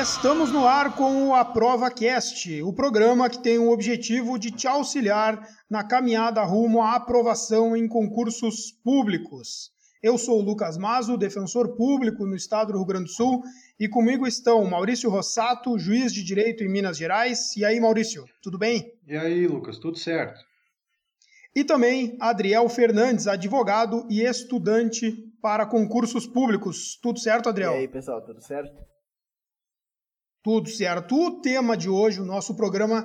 Estamos no ar com o Aprova Cast, o programa que tem o objetivo de te auxiliar na caminhada rumo à aprovação em concursos públicos. Eu sou o Lucas Mazo, defensor público no estado do Rio Grande do Sul, e comigo estão Maurício Rossato, juiz de direito em Minas Gerais. E aí, Maurício, tudo bem? E aí, Lucas, tudo certo? E também Adriel Fernandes, advogado e estudante para concursos públicos. Tudo certo, Adriel? E aí, pessoal, tudo certo? Tudo certo. O tema de hoje, o nosso programa,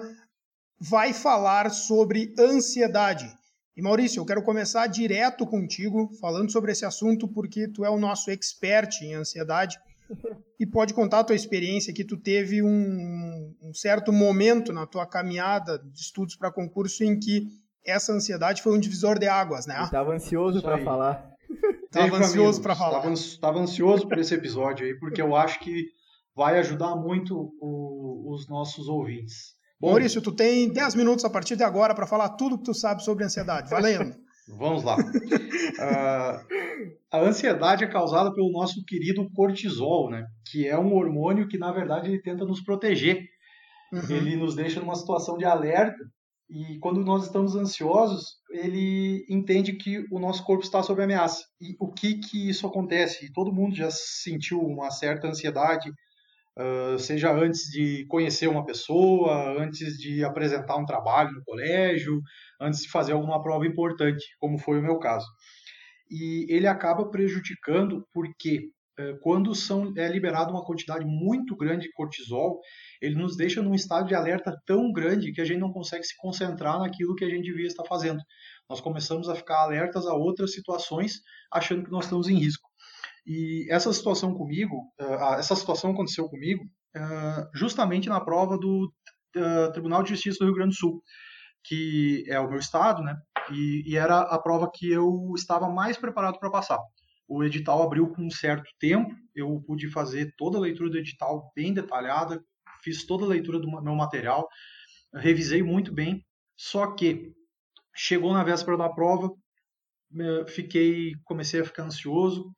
vai falar sobre ansiedade. E Maurício, eu quero começar direto contigo, falando sobre esse assunto, porque tu é o nosso expert em ansiedade e pode contar a tua experiência que tu teve um, um certo momento na tua caminhada de estudos para concurso em que essa ansiedade foi um divisor de águas, né? Estava ansioso para falar. Estava ansioso para falar. Estava ansioso por esse episódio aí, porque eu acho que vai ajudar muito o, os nossos ouvintes. Bom, Maurício, tu tem 10 minutos a partir de agora para falar tudo que tu sabe sobre ansiedade. Valendo! Vamos lá. Uh, a ansiedade é causada pelo nosso querido cortisol, né? Que é um hormônio que, na verdade, ele tenta nos proteger. Uhum. Ele nos deixa numa situação de alerta e quando nós estamos ansiosos, ele entende que o nosso corpo está sob ameaça. E o que que isso acontece? Todo mundo já sentiu uma certa ansiedade Uh, seja antes de conhecer uma pessoa, antes de apresentar um trabalho no colégio, antes de fazer alguma prova importante, como foi o meu caso. E ele acaba prejudicando porque uh, quando são, é liberada uma quantidade muito grande de cortisol, ele nos deixa num estado de alerta tão grande que a gente não consegue se concentrar naquilo que a gente devia estar fazendo. Nós começamos a ficar alertas a outras situações, achando que nós estamos em risco. E essa situação comigo, uh, essa situação aconteceu comigo uh, justamente na prova do uh, Tribunal de Justiça do Rio Grande do Sul, que é o meu estado, né? E, e era a prova que eu estava mais preparado para passar. O edital abriu com um certo tempo, eu pude fazer toda a leitura do edital bem detalhada, fiz toda a leitura do meu material, revisei muito bem, só que chegou na véspera da prova, fiquei, comecei a ficar ansioso,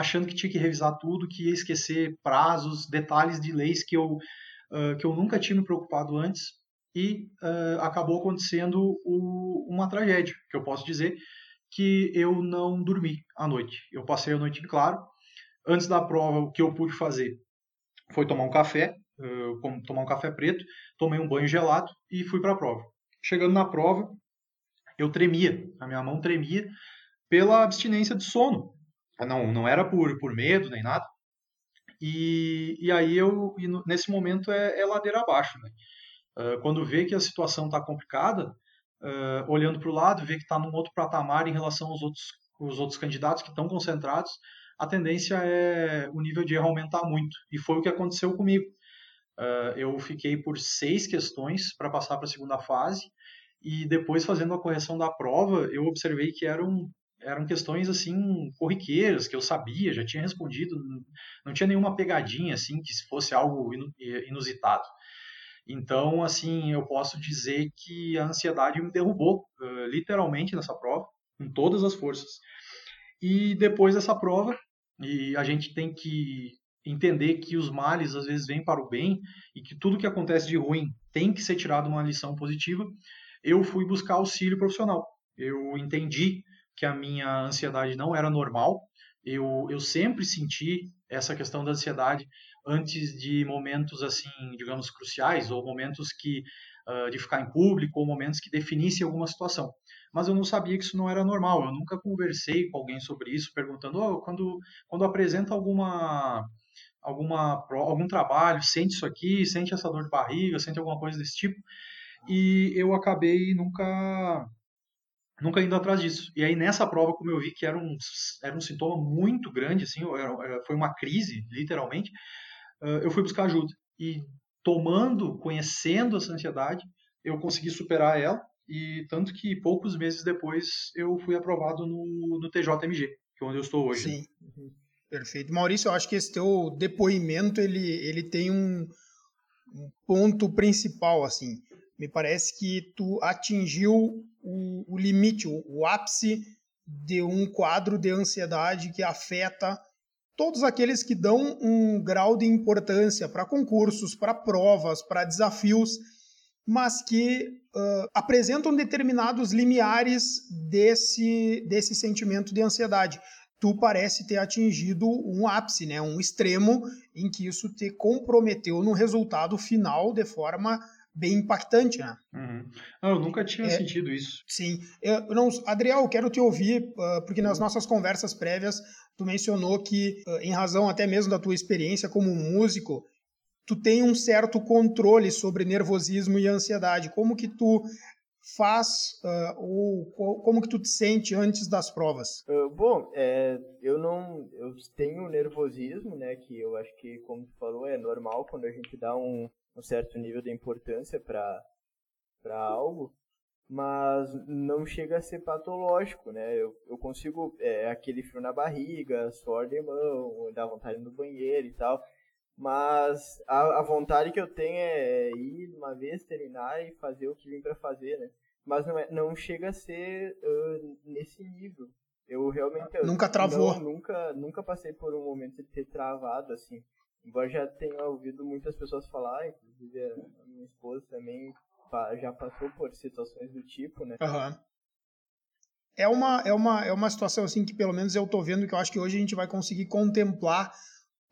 achando que tinha que revisar tudo, que ia esquecer prazos, detalhes de leis que eu, uh, que eu nunca tinha me preocupado antes e uh, acabou acontecendo o, uma tragédia, que eu posso dizer que eu não dormi à noite. Eu passei a noite em claro. Antes da prova, o que eu pude fazer foi tomar um café, uh, tomar um café preto, tomei um banho gelado e fui para a prova. Chegando na prova, eu tremia, a minha mão tremia pela abstinência de sono. Não, não era por, por medo nem nada. E, e aí eu, e nesse momento é, é, ladeira abaixo, né? Uh, quando vê que a situação está complicada, uh, olhando para o lado, vê que está num outro patamar em relação aos outros, os outros candidatos que estão concentrados, a tendência é o nível de erro aumentar muito. E foi o que aconteceu comigo. Uh, eu fiquei por seis questões para passar para a segunda fase, e depois, fazendo a correção da prova, eu observei que eram eram questões assim corriqueiras que eu sabia, já tinha respondido, não tinha nenhuma pegadinha assim que fosse algo inusitado. Então, assim, eu posso dizer que a ansiedade me derrubou, uh, literalmente nessa prova, com todas as forças. E depois dessa prova, e a gente tem que entender que os males às vezes vêm para o bem e que tudo que acontece de ruim tem que ser tirado uma lição positiva. Eu fui buscar auxílio profissional. Eu entendi que a minha ansiedade não era normal. Eu, eu sempre senti essa questão da ansiedade antes de momentos assim, digamos, cruciais ou momentos que uh, de ficar em público ou momentos que definissem alguma situação. Mas eu não sabia que isso não era normal. Eu nunca conversei com alguém sobre isso, perguntando oh, quando quando apresenta alguma alguma algum trabalho, sente isso aqui, sente essa dor de barriga, sente alguma coisa desse tipo. E eu acabei nunca nunca indo atrás disso. E aí nessa prova, como eu vi que era um, era um sintoma muito grande, assim, era, foi uma crise, literalmente, eu fui buscar ajuda. E tomando, conhecendo essa ansiedade, eu consegui superar ela. E tanto que poucos meses depois eu fui aprovado no, no TJMG, que é onde eu estou hoje. Sim, perfeito. Maurício, eu acho que esse teu depoimento ele, ele tem um, um ponto principal, assim me parece que tu atingiu o, o limite, o, o, ápice de um quadro de ansiedade que afeta todos aqueles que dão um grau de importância para concursos, para provas, para desafios, mas que uh, apresentam determinados limiares desse, desse sentimento de ansiedade. Tu parece ter atingido um ápice, né? um extremo em que isso te comprometeu no resultado final de forma bem impactante, né? Uhum. eu nunca tinha é, sentido isso. Sim. Eu, não, Adriel, eu quero te ouvir, uh, porque nas nossas conversas prévias, tu mencionou que, uh, em razão até mesmo da tua experiência como músico, tu tem um certo controle sobre nervosismo e ansiedade. Como que tu faz uh, ou como que tu te sente antes das provas? Uh, bom, é, eu não, eu tenho nervosismo, né? Que eu acho que, como tu falou, é normal quando a gente dá um, um certo nível de importância para para algo, mas não chega a ser patológico, né? Eu, eu consigo é, aquele frio na barriga, suor de mão, dar vontade no banheiro e tal. Mas a, a vontade que eu tenho é ir uma vez, terminar e fazer o que vim para fazer, né? Mas não, é, não chega a ser uh, nesse nível. Eu realmente... Eu nunca travou? Não, nunca, nunca passei por um momento de ter travado, assim. Embora já tenha ouvido muitas pessoas falar, inclusive a minha esposa também já passou por situações do tipo, né? Uhum. É uma, é, uma, é uma situação assim que pelo menos eu tô vendo que eu acho que hoje a gente vai conseguir contemplar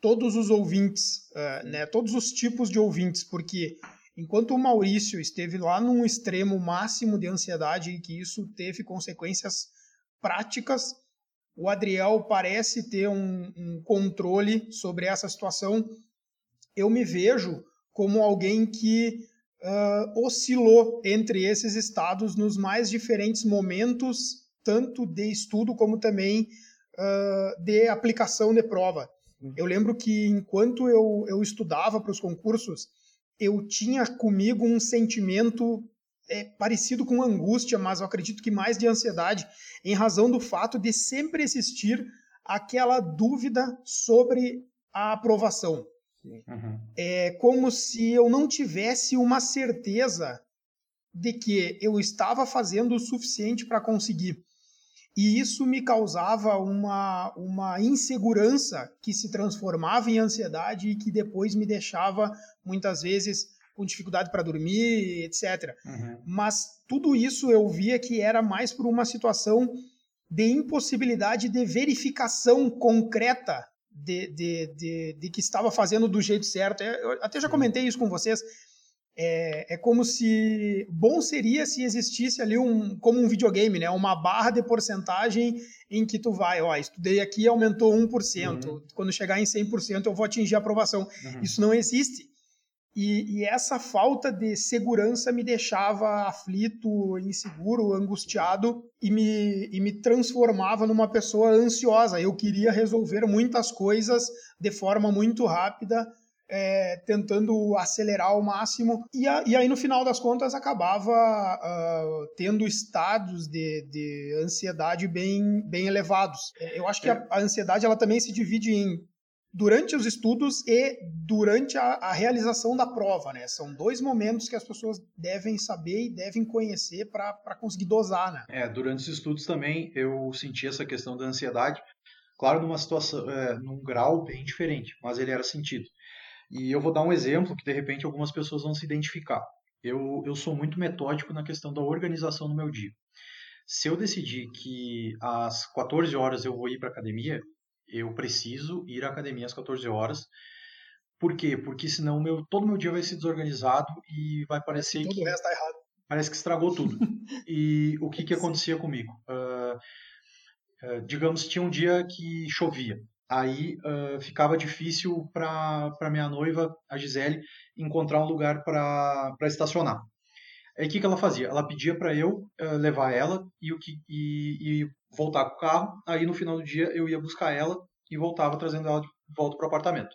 todos os ouvintes, uh, né, todos os tipos de ouvintes, porque enquanto o Maurício esteve lá num extremo máximo de ansiedade e que isso teve consequências práticas, o Adriel parece ter um, um controle sobre essa situação. Eu me vejo como alguém que uh, oscilou entre esses estados nos mais diferentes momentos, tanto de estudo como também uh, de aplicação de prova. Eu lembro que enquanto eu, eu estudava para os concursos, eu tinha comigo um sentimento é, parecido com angústia, mas eu acredito que mais de ansiedade, em razão do fato de sempre existir aquela dúvida sobre a aprovação. Uhum. É como se eu não tivesse uma certeza de que eu estava fazendo o suficiente para conseguir. E isso me causava uma, uma insegurança que se transformava em ansiedade e que depois me deixava, muitas vezes, com dificuldade para dormir, etc. Uhum. Mas tudo isso eu via que era mais por uma situação de impossibilidade de verificação concreta de, de, de, de, que estava fazendo do jeito certo. Eu até já comentei isso com vocês. É, é, como se bom seria se existisse ali um como um videogame, né? Uma barra de porcentagem em que tu vai, ó, estudei aqui aumentou 1%, uhum. quando chegar em 100% eu vou atingir a aprovação. Uhum. Isso não existe. E, e, essa falta de segurança me deixava aflito, inseguro, angustiado e me, e me transformava numa pessoa ansiosa. Eu queria resolver muitas coisas de forma muito rápida é, tentando acelerar ao máximo, e, a, e, aí no final das contas acabava uh, tendo estados de, de, ansiedade bem, bem elevados. É, eu acho que a, a, ansiedade ela também se divide em durante os estudos e durante a, a, realização da prova, né? São dois momentos que as pessoas devem saber e devem conhecer para conseguir dosar, né? É, durante os estudos também eu senti essa questão da ansiedade, claro, numa situação, é, num grau bem diferente, mas ele era sentido. E eu vou dar um exemplo que de repente algumas pessoas vão se identificar. Eu, eu sou muito metódico na questão da organização do meu dia. Se eu decidir que às 14 horas eu vou ir para academia, eu preciso ir à academia às 14 horas. Por quê? Porque senão meu, todo meu dia vai ser desorganizado e vai parecer Tudo que. o resto tá errado. Parece que estragou tudo. e o que, que acontecia comigo? Uh, uh, digamos, tinha um dia que chovia aí uh, ficava difícil para minha noiva, a Gisele, encontrar um lugar para estacionar. Aí o que, que ela fazia? Ela pedia para eu levar ela e, o que, e, e, voltar com o carro. Aí no final do dia eu ia buscar ela e voltava trazendo ela de volta para o apartamento.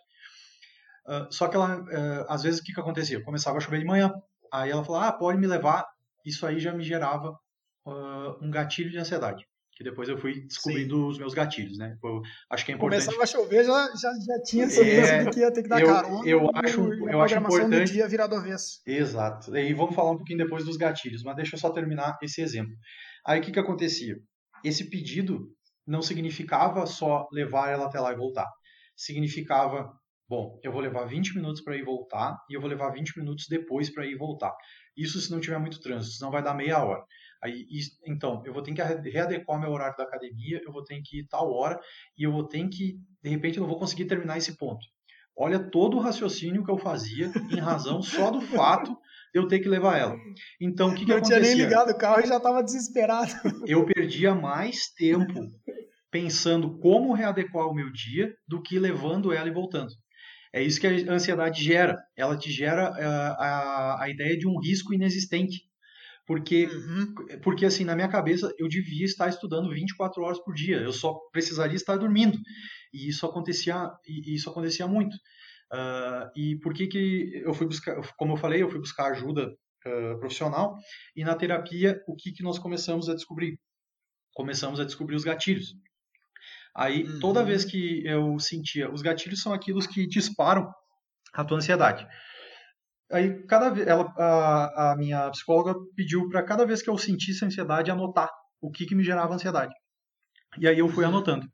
Uh, só que ela, às vezes o que, que acontecia? Começava a chover de manhã. Aí ela falava, ah, pode me levar. Isso aí já me gerava um gatilho de ansiedade que depois eu fui descobrindo Sim. os meus gatilhos, né? Eu acho que é importante. Começava a chover, já, já, já tinha certeza é, que ia ter que dar eu, carona. Eu acho, eu acho importante. Do dia virado avesso. Exato. E vamos falar um pouquinho depois dos gatilhos, mas deixa eu só terminar esse exemplo. Aí o que, que acontecia? Esse pedido não significava só levar ela até lá e voltar. significava, bom, eu vou levar 20 minutos para ir voltar e eu vou levar 20 minutos depois para ir voltar. Isso se não tiver muito trânsito, senão vai dar meia hora. Aí, então, eu vou ter que readequar meu horário da academia, eu vou ter que ir tal hora e eu vou ter que, de repente, eu não vou conseguir terminar esse ponto. Olha todo o raciocínio que eu fazia em razão só do fato eu ter que levar ela. Então, o que, que acontecia? Não tinha nem ligado o carro e já estava desesperado. Eu perdia mais tempo pensando como readequar o meu dia do que levando ela e voltando. É isso que a ansiedade gera. Ela te gera uh, a, a ideia de um risco inexistente. Porque, uhum. porque, assim, na minha cabeça, eu devia estar estudando 24 horas por dia. Eu só precisaria estar dormindo. E isso acontecia, e isso acontecia muito. Uh, e por que que eu fui buscar, como eu falei, eu fui buscar ajuda uh, profissional. E na terapia, o que que nós começamos a descobrir? Começamos a descobrir os gatilhos. Aí, uhum. toda vez que eu sentia, os gatilhos são aqueles que disparam a tua ansiedade. Aí, cada vez, ela, a, a minha psicóloga pediu para cada vez que eu sentisse ansiedade, anotar o que, que me gerava ansiedade. E aí eu fui uhum. anotando.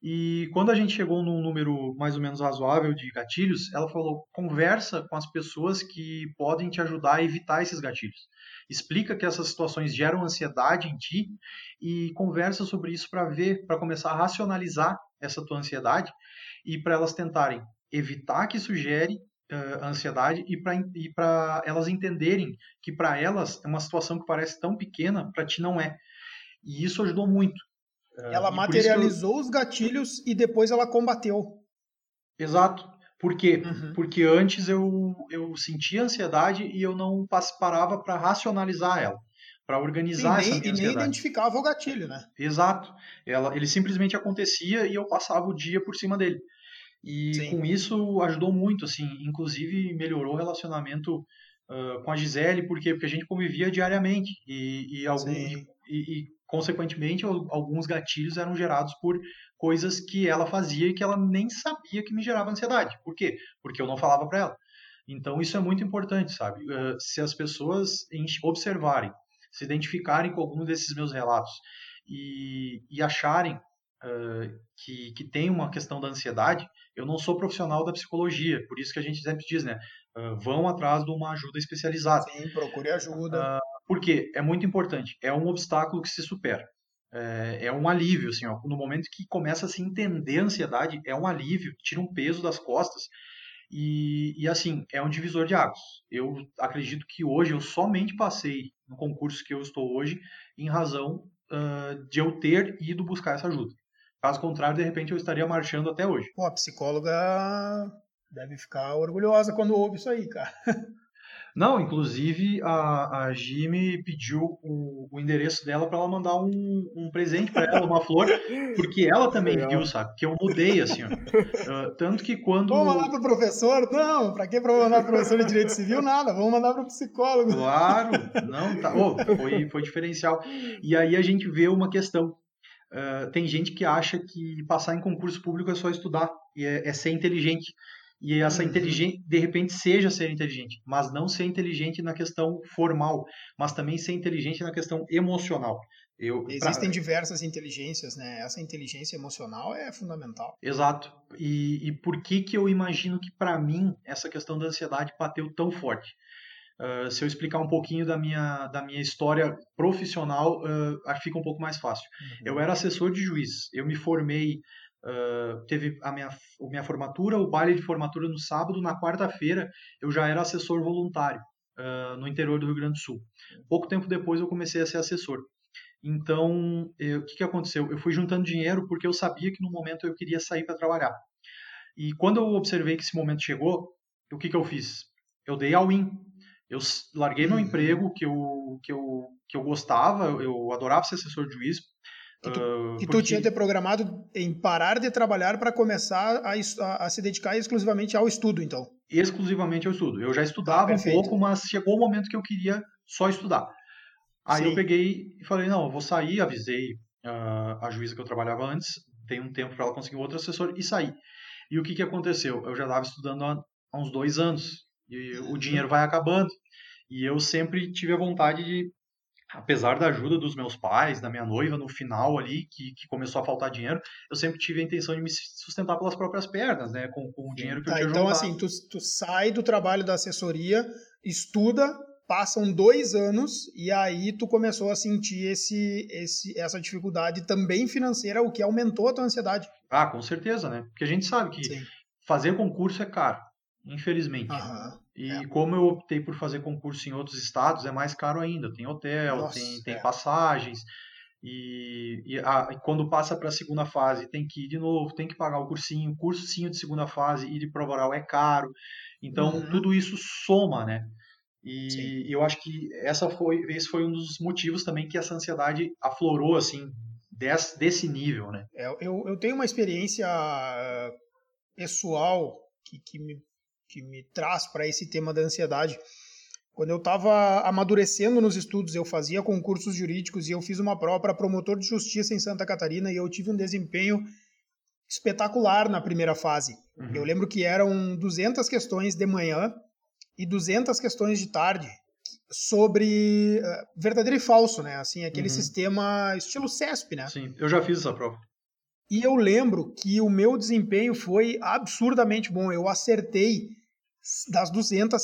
E quando a gente chegou num número mais ou menos razoável de gatilhos, ela falou: conversa com as pessoas que podem te ajudar a evitar esses gatilhos. Explica que essas situações geram ansiedade em ti e conversa sobre isso para ver, para começar a racionalizar essa tua ansiedade e para elas tentarem evitar que isso gere uh, ansiedade e para elas entenderem que para elas é uma situação que parece tão pequena, para ti não é. E isso ajudou muito. Ela materializou eu... os gatilhos e depois ela combateu. Exato. Por quê? Uhum. Porque antes eu, eu sentia ansiedade e eu não parava para racionalizar ela, para organizar Sim, essa nem, E nem identificava o gatilho, né? Exato. Ela, ele simplesmente acontecia e eu passava o dia por cima dele. E Sim. com isso ajudou muito, assim, inclusive melhorou o relacionamento uh, com a Gisele, por quê? Porque a gente convivia diariamente e, e, algum, e, e, consequentemente, alguns gatilhos eram gerados por coisas que ela fazia e que ela nem sabia que me gerava ansiedade. Por quê? Porque eu não falava para ela. Então isso é muito importante, sabe? Uh, se as pessoas observarem, se identificarem com algum desses meus relatos e, e acharem uh, que, que tem uma questão da ansiedade, eu não sou profissional da psicologia, por isso que a gente sempre diz, né? Uh, vão atrás de uma ajuda especializada. Sim, procure ajuda. Uh, porque é muito importante, é um obstáculo que se supera. É, é um alívio, assim, ó, no momento que começa a se entender a ansiedade, é um alívio, tira um peso das costas e, e, assim, é um divisor de águas. Eu acredito que hoje eu somente passei no concurso que eu estou hoje em razão uh, de eu ter ido buscar essa ajuda. Caso contrário, de repente eu estaria marchando até hoje. Pô, a psicóloga deve ficar orgulhosa quando ouve isso aí, cara. Não, inclusive a, a me pediu o, o endereço dela para ela mandar um, um presente para ela, uma flor, porque ela também Legal. viu, sabe? Que eu mudei, assim. Uh, tanto que quando. Vamos mandar pro professor? Não, para que mandar pro professor de direito civil? Nada, vamos mandar pro psicólogo. Claro, não, tá. Oh, foi, foi diferencial. E aí a gente vê uma questão. Uh, tem gente que acha que passar em concurso público é só estudar e é, é ser inteligente e essa uhum. inteligência, de repente, seja ser inteligente, mas não ser inteligente na questão formal, mas também ser inteligente na questão emocional. Eu, Existem pra... diversas inteligências, né? Essa inteligência emocional é fundamental. Exato. E, e por que que eu imagino que para mim essa questão da ansiedade bateu tão forte? Uh, se eu explicar um pouquinho da minha, da minha história profissional, uh, fica um pouco mais fácil. Uhum. Eu era assessor de juiz. Eu me formei Uh, teve a minha, a minha formatura, o baile de formatura no sábado, na quarta-feira eu já era assessor voluntário uh, no interior do Rio Grande do Sul. Pouco tempo depois eu comecei a ser assessor. Então, o que, que aconteceu? Eu fui juntando dinheiro porque eu sabia que no momento eu queria sair para trabalhar. E quando eu observei que esse momento chegou, o que, que eu fiz? Eu dei all-in. Eu larguei meu uhum. emprego que eu, que, eu, que eu gostava, eu adorava ser assessor de juiz, que tu, uh, que tu tinha ter programado em parar de trabalhar para começar a, a, a, se dedicar exclusivamente ao estudo, então? Exclusivamente ao estudo. Eu já estudava ah, um pouco, mas chegou o momento que eu queria só estudar. Aí Sim. eu peguei e falei, não, eu vou sair, avisei uh, a juíza que eu trabalhava antes, tem um tempo para ela conseguir outro assessor e sair. E o que, que aconteceu? Eu já estava estudando há, há, uns dois anos e uhum. o dinheiro vai acabando. E eu sempre tive a vontade de apesar da ajuda dos meus pais, da minha noiva no final ali, que, que começou a faltar dinheiro, eu sempre tive a intenção de me sustentar pelas próprias pernas, né? Com, com o dinheiro que tá, eu tinha Então, juntado. assim, tu, tu sai do trabalho da assessoria, estuda, passam dois anos e aí tu começou a sentir esse, esse, essa dificuldade também financeira, o que aumentou a tua ansiedade. Ah, com certeza, né? Porque a gente sabe que Sim. fazer concurso é caro, infelizmente. Aham. E É. como eu optei por fazer concurso em outros estados, é mais caro ainda. Tem hotel, Nossa, tem, tem é. passagens. E, e a- e quando passa para a segunda fase, tem que ir de novo, tem que pagar o cursinho. O cursinho de segunda fase, ir de prova oral é caro. Então, Uhum. tudo isso soma, né? E Sim. eu acho que essa foi, esse foi um dos motivos também que essa ansiedade aflorou, assim, desse, desse nível, né? É, eu, eu tenho uma experiência eh, pessoal que, que, me, que me traz para esse tema da ansiedade. Quando eu estava amadurecendo nos estudos, eu fazia concursos jurídicos e eu fiz uma prova para promotor de justiça em Santa Catarina e eu tive um desempenho espetacular na primeira fase. Uhum. Eu lembro que eram 200 questões de manhã e 200 questões de tarde sobre eh, verdadeiro e falso, né? Assim, aquele Uhum. sistema estilo CESP, né? Sim, eu já fiz essa prova. E eu lembro que o meu desempenho foi absurdamente bom. Eu acertei das 200,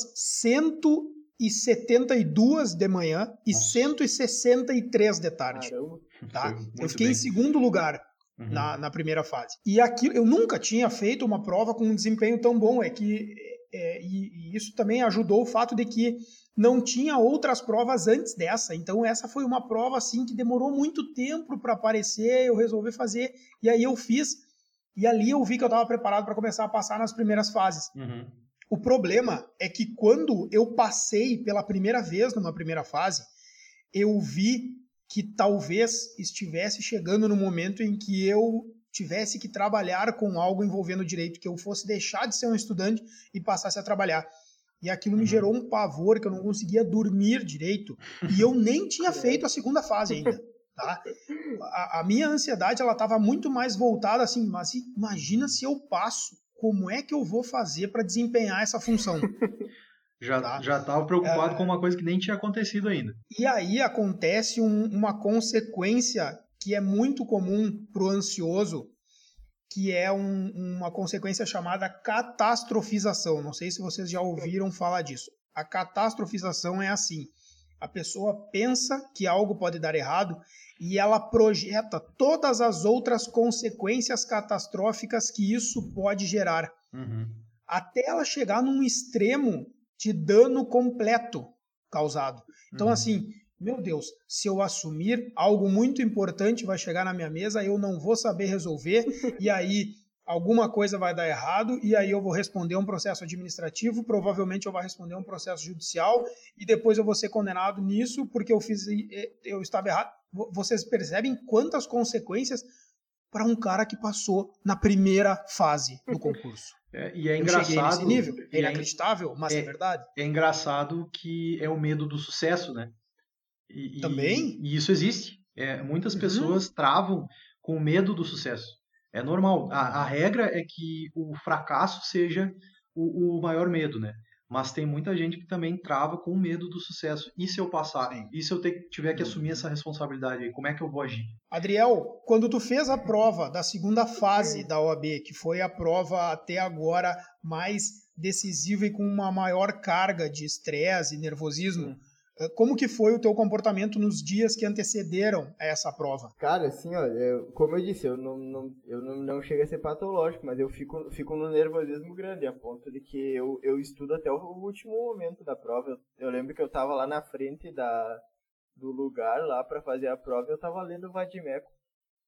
172 de manhã e Nossa. 163 de tarde. Caramba. Tá? Eu fiquei bem. em segundo lugar Uhum. na, na primeira fase. E aqui eu nunca tinha feito uma prova com um desempenho tão bom. É que é, e, e isso também ajudou o fato de que não tinha outras provas antes dessa. Então essa foi uma prova assim que demorou muito tempo para aparecer. Eu resolvi fazer e aí eu fiz. E ali eu vi que eu estava preparado para começar a passar nas primeiras fases. Uhum. O problema é que quando eu passei pela primeira vez numa primeira fase, eu vi que talvez estivesse chegando no momento em que eu tivesse que trabalhar com algo envolvendo direito, que eu fosse deixar de ser um estudante e passasse a trabalhar. E aquilo me Uhum. gerou um pavor que eu não conseguia dormir direito. E eu nem tinha feito a segunda fase ainda. Tá? A, a minha ansiedade ela estava muito mais voltada assim, mas imagina se eu passo, como é que eu vou fazer para desempenhar essa função? Já, Tá. já tava preocupado É. com uma coisa que nem tinha acontecido ainda. E aí acontece um- uma consequência que é muito comum para o ansioso, que é um- uma consequência chamada catastrofização. Não sei se vocês já ouviram falar disso. A catastrofização é assim: a pessoa pensa que algo pode dar errado e ela projeta todas as outras consequências catastróficas que isso pode gerar Uhum. até ela chegar num extremo de dano completo causado. Então, Uhum. assim, meu Deus, se eu assumir algo muito importante vai chegar na minha mesa, eu não vou saber resolver, e aí alguma coisa vai dar errado, e aí eu vou responder um processo administrativo, provavelmente eu vou responder um processo judicial, e depois eu vou ser condenado nisso porque eu fiz, eu estava errado. Vo- Vocês percebem quantas consequências para um cara que passou na primeira fase do concurso? É, e é Eu engraçado. nível. e É é, inacreditável, mas é, é- verdade. é engraçado que é o medo do sucesso, né? E, e- Também? E isso existe. É, muitas Uhum. pessoas travam com medo do sucesso. É normal. A, a regra é que o fracasso seja o, o maior medo, né? Mas tem muita gente que também trava com medo do sucesso. E se eu passar? Sim. E se eu ter- tiver que Uhum. assumir essa responsabilidade aí? Como é que eu vou agir? Adriel, quando tu fez a prova da segunda fase da OAB, que foi a prova até agora mais decisiva e com uma maior carga de estresse e nervosismo, Hum. Eh, como que foi o teu comportamento nos dias que antecederam a essa prova? Cara, assim, ó, eu- como eu disse, eu não, não, eu não, não chego a ser patológico, mas eu fico, fico num nervosismo grande, a ponto de que eu, eu estudo até o último momento da prova. Eu, eu lembro que eu tava lá na frente da, do lugar lá pra fazer a prova e eu tava lendo o Vadimeco.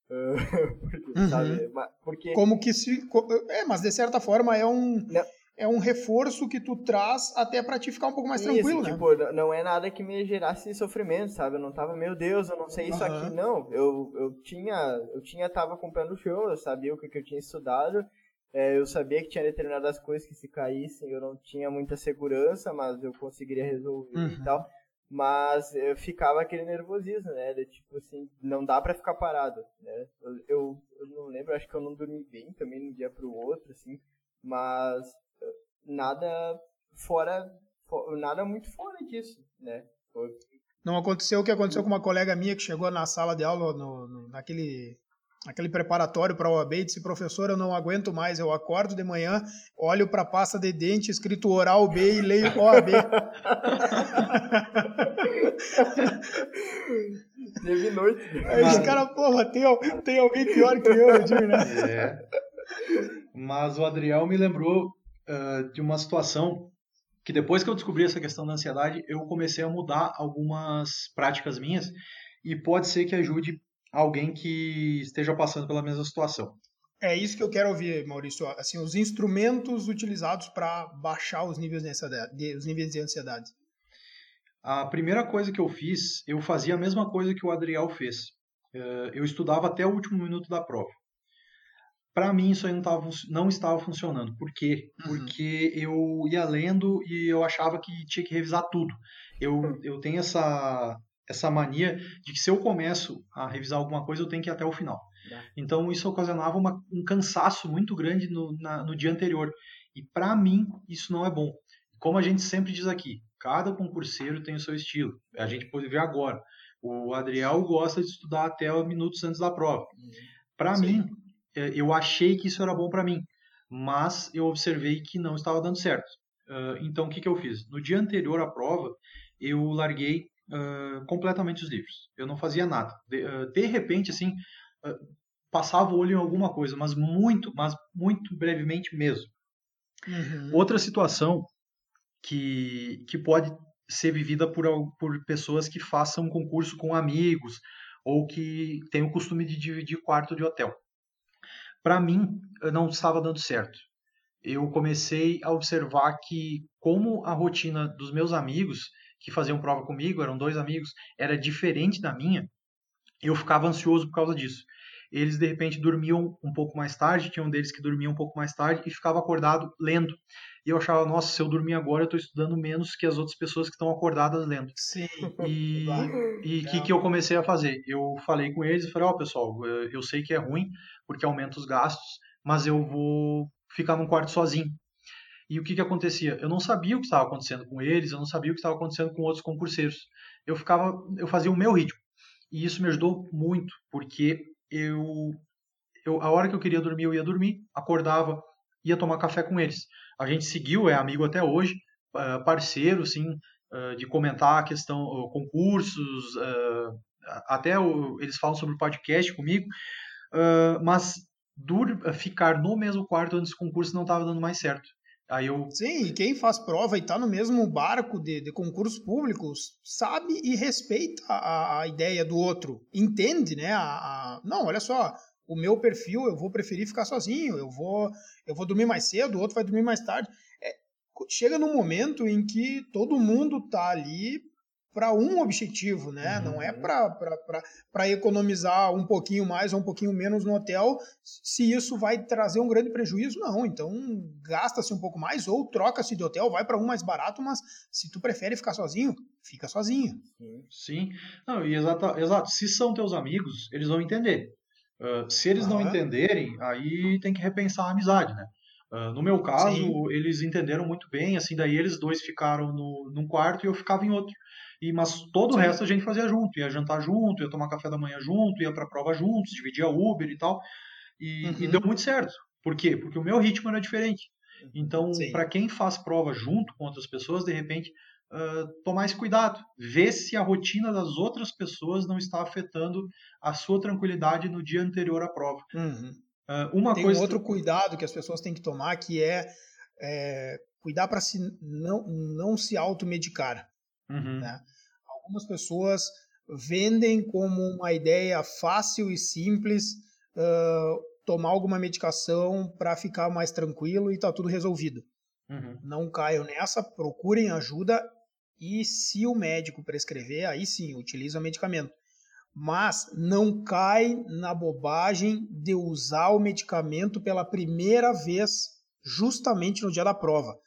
Ah, porque, Uhum. sabe, porque Como que se. É, mas de certa forma é um. Não. É um reforço que tu traz até pra te ficar um pouco mais Isso, tranquilo, né? tipo, n- não é nada que me gerasse sofrimento, sabe? Eu não tava, meu Deus, eu não sei isso Aham. aqui, não. Eu, eu tinha, eu tinha, tava com o chão, eu sabia o que, que eu tinha estudado, é, eu sabia que tinha determinadas coisas que se caíssem eu não tinha muita segurança, mas eu conseguiria resolver Uhum. e tal. Mas eu ficava aquele nervosismo, né? De, tipo assim, não dá pra ficar parado, né? Eu, eu, eu não lembro, acho que eu não dormi bem também de um dia pro outro, assim, mas nada fora, fo- nada muito fora disso, né? Foi- Não aconteceu o que aconteceu com uma colega minha que chegou na sala de aula, no, no naquele, naquele preparatório para a OAB e disse: professor, eu não aguento mais. Eu acordo de manhã, olho para a pasta de dente escrito oral B e leio OAB. Teve noite. Aí os caras, porra, tem, tem alguém pior que eu, eu digo, né? É. Mas o Adriel me lembrou uh, de uma situação que depois que eu descobri essa questão da ansiedade, eu comecei a mudar algumas práticas minhas e pode ser que ajude alguém que esteja passando pela mesma situação. É isso que eu quero ouvir, Maurício. Assim, os instrumentos utilizados para baixar os níveis de ansiedade, os níveis de ansiedade. A primeira coisa que eu fiz, eu fazia a mesma coisa que o Adriel fez. Eh, eu estudava até o último minuto da prova para mim isso aí não, tava, não estava funcionando. Por quê? Uhum. Porque eu ia lendo e eu achava que tinha que revisar tudo. Eu, eu tenho essa, essa mania de que se eu começo a revisar alguma coisa, eu tenho que ir até o final. É. Então isso ocasionava uma, um cansaço muito grande no, na, no dia anterior. E para mim isso não é bom. Como a gente sempre diz aqui, cada concurseiro tem o seu estilo. A gente pode ver agora. O Adriel gosta de estudar até minutos antes da prova. Uhum. Para mim, eu achei que isso era bom para mim, mas eu observei que não estava dando certo. Uh, então, o que, que eu fiz? No dia anterior à prova, eu larguei uh, completamente os livros. Eu não fazia nada. De, uh, de repente, assim, passava o olho em alguma coisa, mas muito, mas muito brevemente mesmo. Uhum. Outra situação que, que pode ser vivida por, por pessoas que façam concurso com amigos ou que têm o costume de dividir quarto de hotel para mim não estava dando certo. Eu comecei a observar que como a rotina dos meus amigos que faziam prova comigo, eram dois amigos, era diferente da minha, eu ficava ansioso por causa disso. Eles de repente dormiam um pouco mais tarde, tinha um deles que dormia um pouco mais tarde e ficava acordado lendo. E eu achava, nossa, se eu dormir agora, eu estou estudando menos que as outras pessoas que estão acordadas lendo. Sim. E o que, que eu comecei a fazer? Eu falei com eles e falei, ó, oh, pessoal, eu sei que é ruim, porque aumenta os gastos, mas eu vou ficar num quarto sozinho. E o que, que acontecia? Eu não sabia o que estava acontecendo com eles, eu não sabia o que estava acontecendo com outros concurseiros. Eu ficava, eu fazia o meu ritmo. E isso me ajudou muito, porque eu, eu a hora que eu queria dormir, eu ia dormir, acordava, ia tomar café com eles. A gente seguiu, é amigo até hoje, parceiro, assim, de comentar a questão, concursos, até eles falam sobre o podcast comigo, mas ficar no mesmo quarto antes do concurso não estava dando mais certo. Aí eu... Sim, quem faz prova e está no mesmo barco de, de concursos públicos sabe e respeita a, a ideia do outro, entende, né? A, a... Não, olha só, o meu perfil eu vou preferir ficar sozinho, eu vou eu vou dormir mais cedo, o outro vai dormir mais tarde. É, chega num momento em que todo mundo tá ali para um objetivo, né? Uhum. Não é para economizar um pouquinho mais ou um pouquinho menos no hotel, se isso vai trazer um grande prejuízo, não. Então, gasta-se um pouco mais ou troca-se de hotel, vai para um mais barato, mas se tu prefere ficar sozinho, fica sozinho. Sim. Não, e exato, exato. Se são teus amigos, eles vão entender. Uh, se eles não entenderem, aí tem que repensar a amizade, né? Uh, no meu caso, Sim. eles entenderam muito bem, assim, daí eles dois ficaram no, num quarto e eu ficava em outro. E, mas todo Sim. o resto a gente fazia junto, ia jantar junto, ia tomar café da manhã junto, ia pra prova juntos, dividia Uber e tal. E, uhum. e deu muito certo. Por quê? Porque o meu ritmo era diferente. Então, para quem faz prova junto com outras pessoas, de repente, uh, tomar esse cuidado, ver se a rotina das outras pessoas não está afetando a sua tranquilidade no dia anterior à prova. Uhum. Uh, uma Tem coisa... um outro cuidado que as pessoas têm que tomar, que é, é cuidar para se não, não se automedicar. Uhum. Né? Algumas pessoas vendem como uma ideia fácil e simples uh, tomar alguma medicação para ficar mais tranquilo e tá tudo resolvido. Uhum. Não caiam nessa, procurem ajuda e se o médico prescrever, aí sim, utiliza o medicamento. Mas não cai na bobagem de usar o medicamento pela primeira vez justamente no dia da prova.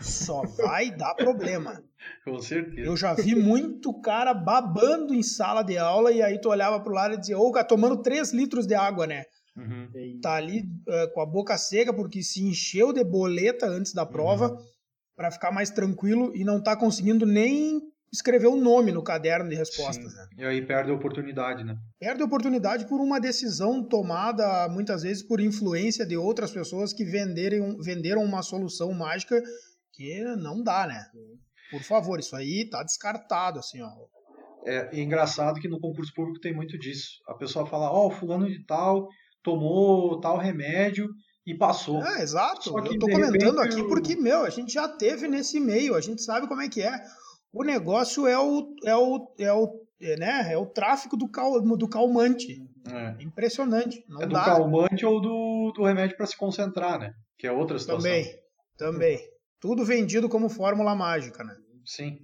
Só vai dar problema. Com certeza. Eu já vi muito cara babando em sala de aula e aí tu olhava pro lado e dizia, ô, cara, tomando 3 litros de água, né? Uhum. Tá ali uh, com a boca seca porque se encheu de boleta antes da prova. Uhum para ficar mais tranquilo e não tá conseguindo nem escrever o um nome no caderno de respostas. Né? E aí perde a oportunidade, né? Perde a oportunidade por uma decisão tomada muitas vezes por influência de outras pessoas que venderem, venderam uma solução mágica que não dá, né? Por favor, isso aí tá descartado, assim, ó. É, é engraçado que no concurso público tem muito disso. A pessoa fala, ó, oh, fulano de tal tomou tal remédio e passou. É, exato. Eu tô comentando repente, aqui porque, meu, a gente já teve nesse meio, a gente sabe como é que é. O negócio é o, é o, é o, é, né, é o tráfico do, cal, do calmante. É. Impressionante. Não é do dá. calmante ou do, do remédio para se concentrar, né? Que é outra situação. Também, também. Tudo vendido como fórmula mágica, né? Sim.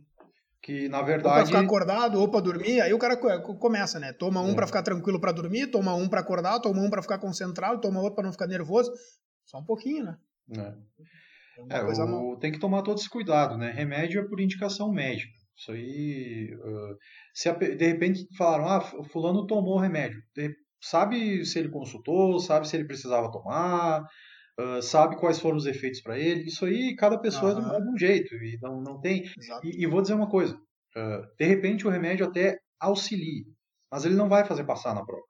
Que na verdade. Ou pra ficar acordado ou pra dormir, aí o cara começa, né? Toma um é. para ficar tranquilo para dormir, toma um para acordar, toma um para ficar concentrado, toma outro para não ficar nervoso. Só um pouquinho, né? É. É, o, tem que tomar todo esse cuidado, né? Remédio é por indicação médica. Isso aí. Uh, se a, de repente falaram, ah, fulano tomou remédio. De, sabe se ele consultou, sabe se ele precisava tomar, uh, sabe quais foram os efeitos para ele. Isso aí, cada pessoa uhum. é de um jeito. E não, não tem. E, e, vou dizer uma coisa: uh, de repente o remédio até auxilia, mas ele não vai fazer passar na prova.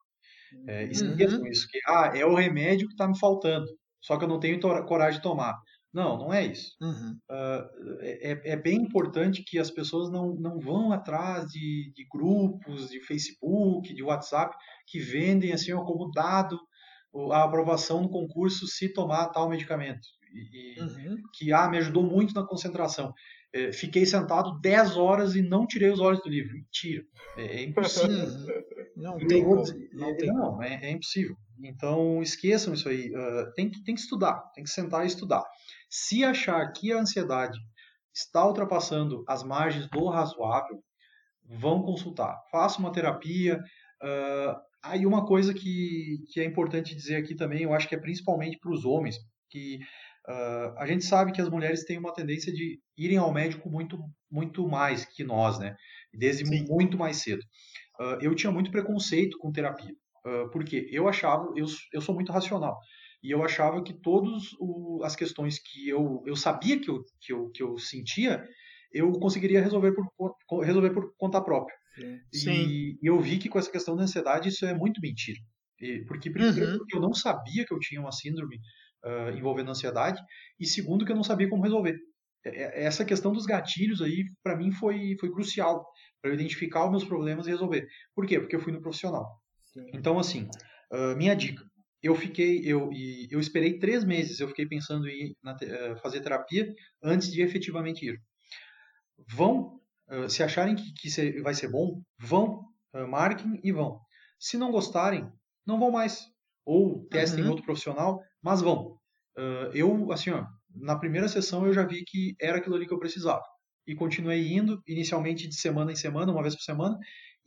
É, esqueçam uhum. isso, que ah, é o remédio que está me faltando, só que eu não tenho coragem de tomar. Não, não é isso. Uhum. Uh, é, é, bem importante que as pessoas não, não vão atrás de, de grupos, de Facebook, de WhatsApp, que vendem assim como dado a aprovação no concurso se tomar tal medicamento. E, uhum. Que ah, me ajudou muito na concentração. É, fiquei sentado 10 horas e não tirei os olhos do livro. Mentira. É, é impossível. Uhum. Não tem como. Não, tem não é, é, impossível. Então esqueçam isso aí. Uh, tem, que, tem que estudar, tem que sentar e estudar. Se achar que a ansiedade está ultrapassando as margens do razoável, vão consultar. Faça uma terapia. Uh, aí uma coisa que, que é importante dizer aqui também, eu acho que é principalmente para os homens, que uh, a gente sabe que as mulheres têm uma tendência de irem ao médico muito, muito mais que nós, né? Desde Sim. muito mais cedo. Uh, eu tinha muito preconceito com terapia, uh, porque eu achava, eu, eu sou muito racional e eu achava que todas as questões que eu, eu sabia que eu, que, eu, que eu sentia, eu conseguiria resolver por, resolver por conta própria. Sim. E, e eu vi que com essa questão da ansiedade isso é muito mentira. E, porque, primeiro, uhum. porque eu não sabia que eu tinha uma síndrome uh, envolvendo ansiedade, e segundo, que eu não sabia como resolver. Essa questão dos gatilhos aí, para mim, foi, foi crucial para eu identificar os meus problemas e resolver. Por quê? Porque eu fui no profissional. Sim. Então, assim, uh, minha dica: eu fiquei, eu, eu esperei três meses, eu fiquei pensando em na, uh, fazer terapia antes de efetivamente ir. Vão, uh, se acharem que, que vai ser bom, vão, uh, marquem e vão. Se não gostarem, não vão mais. Ou testem uhum. outro profissional, mas vão. eu, assim, ó, na primeira sessão eu já vi que era aquilo ali que eu precisava. E continuei indo, inicialmente de semana em semana, uma vez por semana,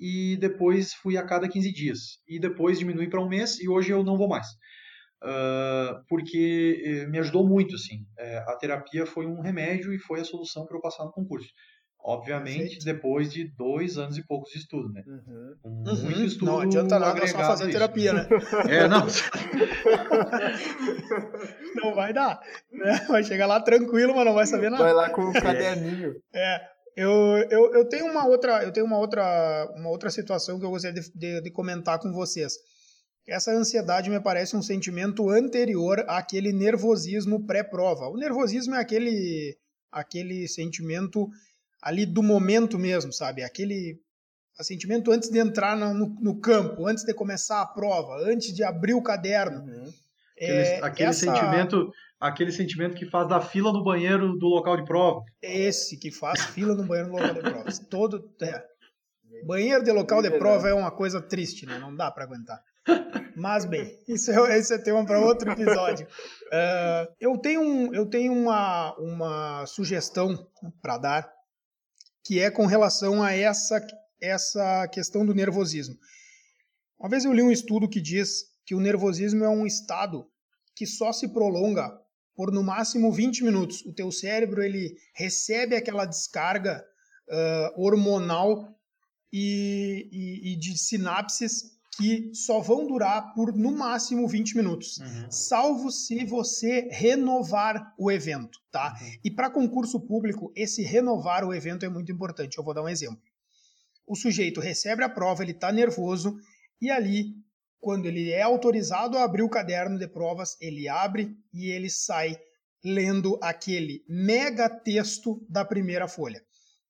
e depois fui a cada 15 dias. E depois diminui para um mês e hoje eu não vou mais. Uh, porque eh, me ajudou muito, assim. É, a terapia foi um remédio e foi a solução para eu passar no concurso. Obviamente, Perfeito. depois de dois anos e poucos de estudo, né? Uhum. Muito uhum. estudo. Não adianta nada só fazer terapia, né? É, não. não vai dar. Né? Vai chegar lá tranquilo, mas não vai saber nada. Vai lá com o caderninho. É. Eu, eu, eu tenho uma outra eu tenho uma outra uma outra situação que eu gostaria de, de, de comentar com vocês. Essa ansiedade me parece um sentimento anterior àquele nervosismo pré-prova. O nervosismo é aquele aquele sentimento ali do momento mesmo, sabe? Aquele sentimento antes de entrar no, no, campo, antes de começar a prova, antes de abrir o caderno. Uhum. É, aquele, aquele essa... sentimento aquele sentimento que faz da fila no banheiro do local de prova. Esse que faz fila no banheiro do local de prova. Todo é. banheiro de local de prova é uma coisa triste, né? Não dá para aguentar. Mas bem, isso é, esse é tema para outro episódio. Uh, eu tenho, um, eu tenho uma, uma sugestão para dar, que é com relação a essa, essa questão do nervosismo. Uma vez eu li um estudo que diz que o nervosismo é um estado que só se prolonga por no máximo 20 minutos. O teu cérebro ele recebe aquela descarga uh, hormonal e, e, e, de sinapses que só vão durar por no máximo 20 minutos, uhum. salvo se você renovar o evento, tá? Uhum. E para concurso público, esse renovar o evento é muito importante. Eu vou dar um exemplo. O sujeito recebe a prova, ele está nervoso e ali, quando ele é autorizado a abrir o caderno de provas, ele abre e ele sai lendo aquele mega texto da primeira folha.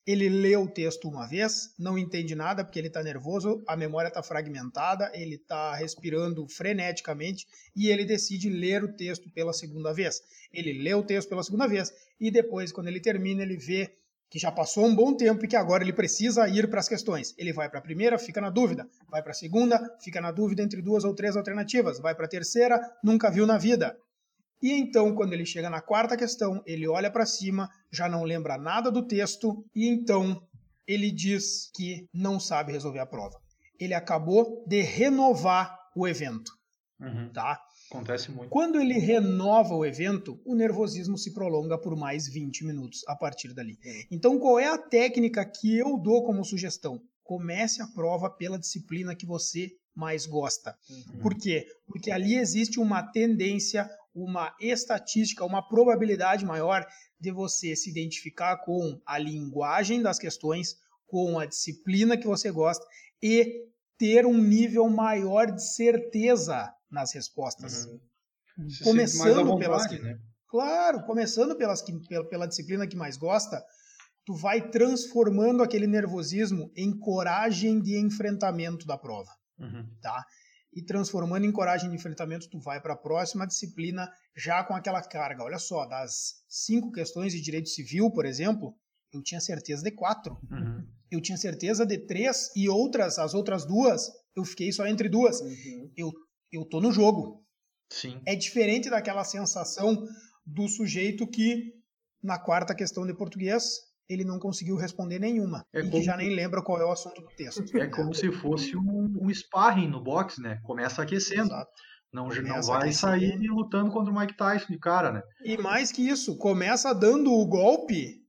Ele lê o texto uma vez, não entende nada porque ele está nervoso, a memória está fragmentada, ele está respirando freneticamente e ele decide ler o texto pela segunda vez. Ele lê o texto pela segunda vez e depois, quando ele termina, ele vê que já passou um bom tempo e que agora ele precisa ir para as questões. Ele vai para a primeira, fica na dúvida. Vai para a segunda, fica na dúvida entre duas ou três alternativas. Vai para a terceira, nunca viu na vida. E então, quando ele chega na quarta questão, ele olha para cima, já não lembra nada do texto, e então ele diz que não sabe resolver a prova. Ele acabou de renovar o evento. Uhum. Tá? Acontece muito. Quando ele renova o evento, o nervosismo se prolonga por mais 20 minutos a partir dali. Então, qual é a técnica que eu dou como sugestão? Comece a prova pela disciplina que você mais gosta. Uhum. Por quê? Porque ali existe uma tendência, uma estatística, uma probabilidade maior de você se identificar com a linguagem das questões, com a disciplina que você gosta e ter um nível maior de certeza nas respostas. Uhum. Começando vontade, pelas que, né? Claro, começando pelas que, pela, pela disciplina que mais gosta, tu vai transformando aquele nervosismo em coragem de enfrentamento da prova, uhum. tá? e transformando em coragem de enfrentamento, tu vai para a próxima disciplina já com aquela carga. Olha só, das cinco questões de direito civil, por exemplo, eu tinha certeza de quatro. Uhum. Eu tinha certeza de três e outras, as outras duas, eu fiquei só entre duas. Uhum. Eu, eu tô no jogo. Sim. É diferente daquela sensação do sujeito que, na quarta questão de português, ele não conseguiu responder nenhuma. É e como... que já nem lembra qual é o assunto do texto. É como se fosse um, um sparring no boxe, né? Começa aquecendo. Exato. Não, não vai sair lutando contra o Mike Tyson de cara, né? E mais que isso, começa dando o golpe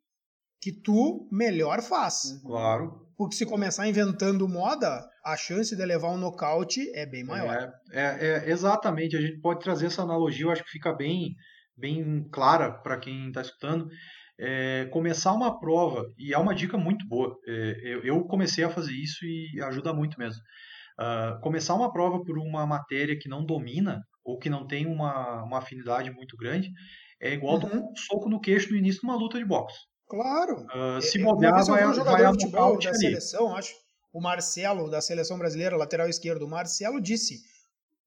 que tu melhor faz. Claro. Porque se começar inventando moda, a chance de levar um nocaute é bem maior. É, é, é exatamente. A gente pode trazer essa analogia, eu acho que fica bem, bem clara para quem está escutando é, começar uma prova, e é uma dica muito boa, é, eu, eu, comecei a fazer isso e ajuda muito mesmo. Uh, começar uma prova por uma matéria que não domina, ou que não tem uma, uma afinidade muito grande, é igual uhum. um soco no queixo no início de uma luta de boxe. Claro. Uh, se bobear, vai, um jogador vai de futebol da seleção, acho, o Marcelo, da seleção brasileira, lateral esquerdo, o Marcelo disse,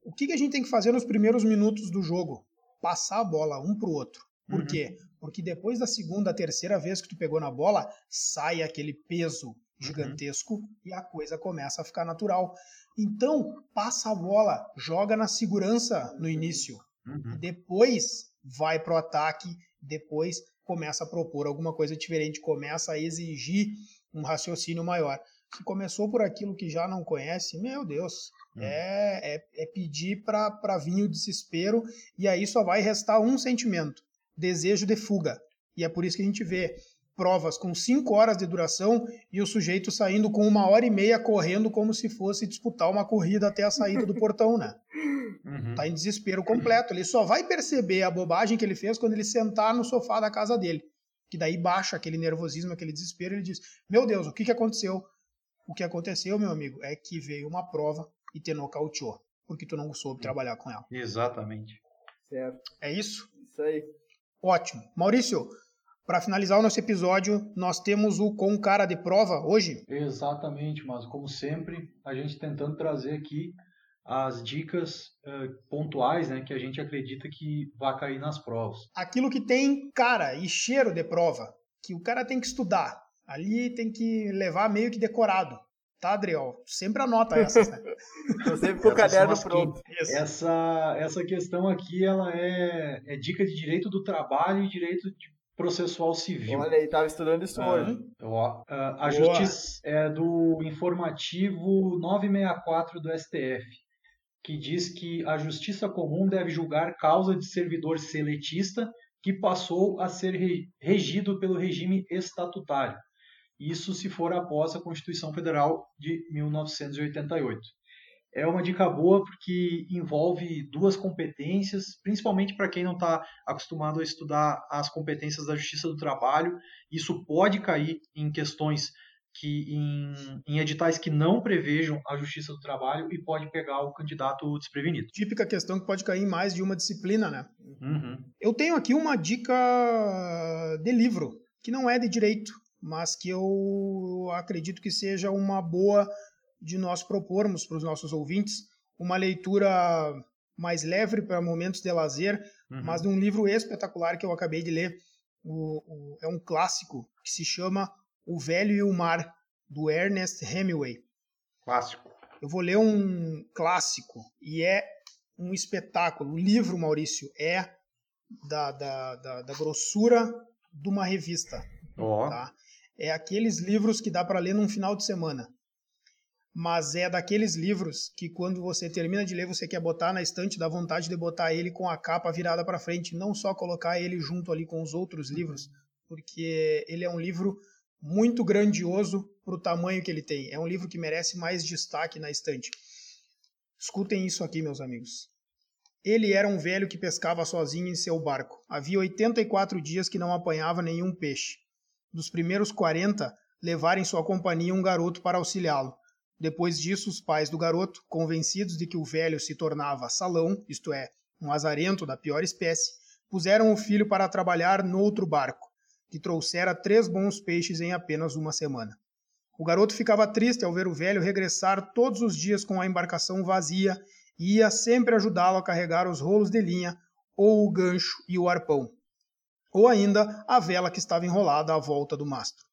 o que, que a gente tem que fazer nos primeiros minutos do jogo? Passar a bola um para o outro. Por uhum. quê? Porque depois da segunda, terceira vez que tu pegou na bola, sai aquele peso uhum. gigantesco uhum. e a coisa começa a ficar natural. Então, passa a bola, joga na segurança no início. Uhum. Depois vai pro ataque, depois começa a propor alguma coisa diferente, começa a exigir um raciocínio maior. Se começou por aquilo que já não conhece, meu Deus, hum. é, é, é, pedir para vir o desespero e aí só vai restar um sentimento: desejo de fuga. E é por isso que a gente vê provas com cinco horas de duração e o sujeito saindo com uma hora e meia correndo como se fosse disputar uma corrida até a saída do portão, né? Uhum. Tá em desespero completo. Ele só vai perceber a bobagem que ele fez quando ele sentar no sofá da casa dele. Que daí baixa aquele nervosismo, aquele desespero, e ele diz: Meu Deus, o que, que aconteceu? O que aconteceu, meu amigo, é que veio uma prova e te nocauteou, porque tu não soube trabalhar com ela. Exatamente. Certo. É isso? Isso aí. Ótimo. Maurício, para finalizar o nosso episódio, nós temos o Com Cara de Prova hoje. Exatamente, mas como sempre, a gente tentando trazer aqui as dicas uh, pontuais né, que a gente acredita que vai cair nas provas. Aquilo que tem cara e cheiro de prova, que o cara tem que estudar. Ali tem que levar meio que decorado. Tá, Adriel? Sempre anota essas, né? Tô sempre com o caderno pronto. Essa, essa questão aqui, ela é, é dica de direito do trabalho e direito de processual civil. Olha aí, tava estudando isso ah, hoje. Ó, a justiça é do informativo 964 do STF, que diz que a justiça comum deve julgar causa de servidor seletista que passou a ser regido pelo regime estatutário. Isso se for após a Constituição Federal de 1988. É uma dica boa porque envolve duas competências, principalmente para quem não está acostumado a estudar as competências da Justiça do Trabalho. Isso pode cair em questões que em, em, editais que não prevejam a Justiça do Trabalho e pode pegar o candidato desprevenido. Típica questão que pode cair em mais de uma disciplina, né? Uhum. Eu tenho aqui uma dica de livro que não é de direito, mas que eu acredito que seja uma boa de nós propormos para os nossos ouvintes uma leitura mais leve para momentos de lazer, uhum. mas de um livro espetacular que eu acabei de ler. O, o, é um clássico que se chama O Velho e o Mar, do Ernest Hemingway. Clássico. Eu vou ler um clássico e é um espetáculo. O livro, Maurício, é da, da, da, da grossura de uma revista. Oh. Tá? É aqueles livros que dá para ler num final de semana mas é daqueles livros que quando você termina de ler, você quer botar na estante, dá vontade de botar ele com a capa virada para frente, não só colocar ele junto ali com os outros livros, porque ele é um livro muito grandioso para o tamanho que ele tem. É um livro que merece mais destaque na estante. Escutem isso aqui, meus amigos. Ele era um velho que pescava sozinho em seu barco. Havia 84 dias que não apanhava nenhum peixe. Dos primeiros 40, levar em sua companhia um garoto para auxiliá-lo. Depois disso, os pais do garoto, convencidos de que o velho se tornava salão, isto é, um azarento da pior espécie, puseram o filho para trabalhar noutro barco, que trouxera três bons peixes em apenas uma semana. O garoto ficava triste ao ver o velho regressar todos os dias com a embarcação vazia e ia sempre ajudá-lo a carregar os rolos de linha, ou o gancho e o arpão, ou ainda a vela que estava enrolada à volta do mastro.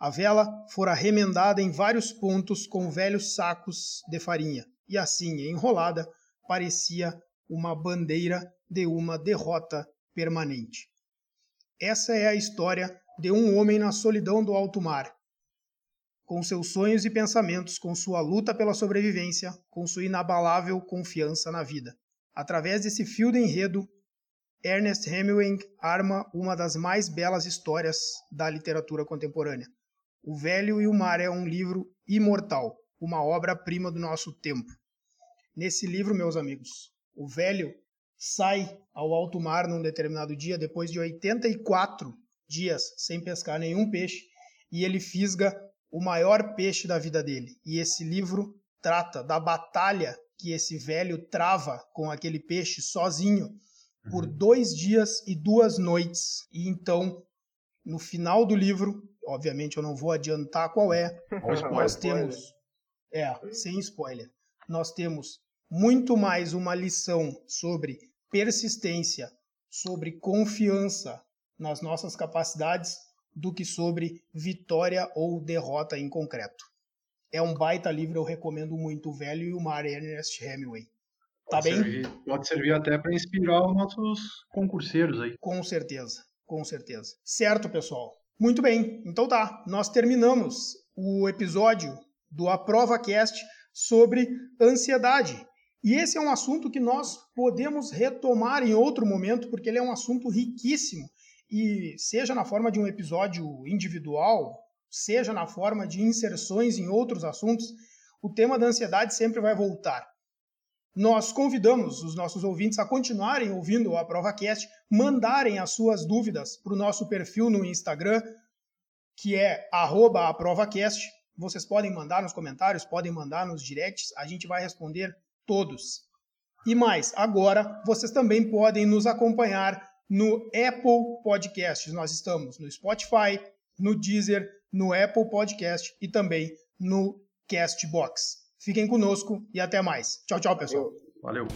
A vela fora remendada em vários pontos com velhos sacos de farinha, e assim, enrolada, parecia uma bandeira de uma derrota permanente. Essa é a história de um homem na solidão do alto mar, com seus sonhos e pensamentos, com sua luta pela sobrevivência, com sua inabalável confiança na vida. Através desse fio de enredo, Ernest Hemingway arma uma das mais belas histórias da literatura contemporânea. O Velho e o Mar é um livro imortal, uma obra-prima do nosso tempo. Nesse livro, meus amigos, o velho sai ao alto mar num determinado dia, depois de 84 dias sem pescar nenhum peixe, e ele fisga o maior peixe da vida dele. E esse livro trata da batalha que esse velho trava com aquele peixe sozinho por uhum. dois dias e duas noites. E então, no final do livro, obviamente eu não vou adiantar qual é. Nós temos, é, sem spoiler, nós temos muito mais uma lição sobre persistência, sobre confiança nas nossas capacidades do que sobre vitória ou derrota em concreto. É um baita livro, eu recomendo muito, o Velho e o Mar, Ernest Hemingway. Tá pode bem? Servir, pode servir até para inspirar os nossos concurseiros aí. Com certeza, com certeza. Certo, pessoal? Muito bem, então tá, nós terminamos o episódio do AprovaCast sobre ansiedade. E esse é um assunto que nós podemos retomar em outro momento, porque ele é um assunto riquíssimo. E seja na forma de um episódio individual, seja na forma de inserções em outros assuntos, o tema da ansiedade sempre vai voltar. Nós convidamos os nossos ouvintes a continuarem ouvindo o AprovaCast, mandarem as suas dúvidas para o nosso perfil no Instagram, que é AprovaCast. Vocês podem mandar nos comentários, podem mandar nos directs, a gente vai responder todos. E mais, agora vocês também podem nos acompanhar no Apple Podcasts. Nós estamos no Spotify, no Deezer, no Apple Podcast e também no Castbox. Fiquem conosco e até mais. Tchau, tchau, pessoal. Valeu.